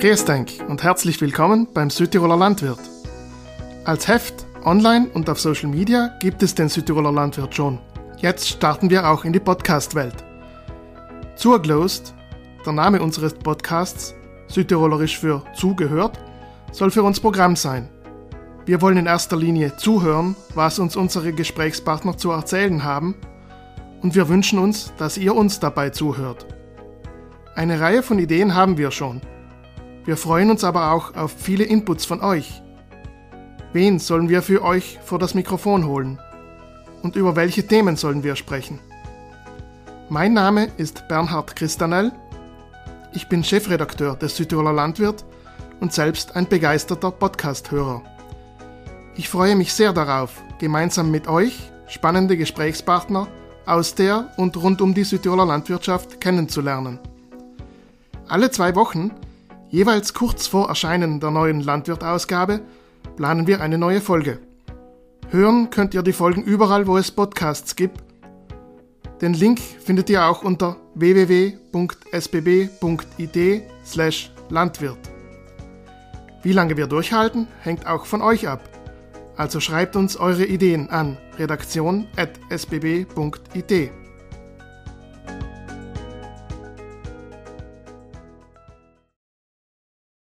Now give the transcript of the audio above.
Grüß denk und herzlich willkommen beim Südtiroler Landwirt. Als Heft, online und auf Social Media gibt es den Südtiroler Landwirt schon. Jetzt starten wir auch in die Podcast-Welt. Zuglost, der Name unseres Podcasts, Südtirolerisch für zugehört, soll für uns Programm sein. Wir wollen in erster Linie zuhören, was uns unsere Gesprächspartner zu erzählen haben, und wir wünschen uns, dass ihr uns dabei zuhört. Eine Reihe von Ideen haben wir schon. Wir freuen uns aber auch auf viele Inputs von euch. Wen sollen wir für euch vor das Mikrofon holen? Und über welche Themen sollen wir sprechen? Mein Name ist Bernhard Christanel. Ich bin Chefredakteur des Südtiroler Landwirt und selbst ein begeisterter Podcast-Hörer. Ich freue mich sehr darauf, gemeinsam mit euch spannende Gesprächspartner aus der und rund um die Südtiroler Landwirtschaft kennenzulernen. Alle zwei Wochen, jeweils kurz vor Erscheinen der neuen Landwirt-Ausgabe, planen wir eine neue Folge. Hören könnt ihr die Folgen überall, wo es Podcasts gibt. Den Link findet ihr auch unter www.sbb.it/landwirt. Wie lange wir durchhalten, hängt auch von euch ab. Also schreibt uns eure Ideen an redaktion.sbb.it.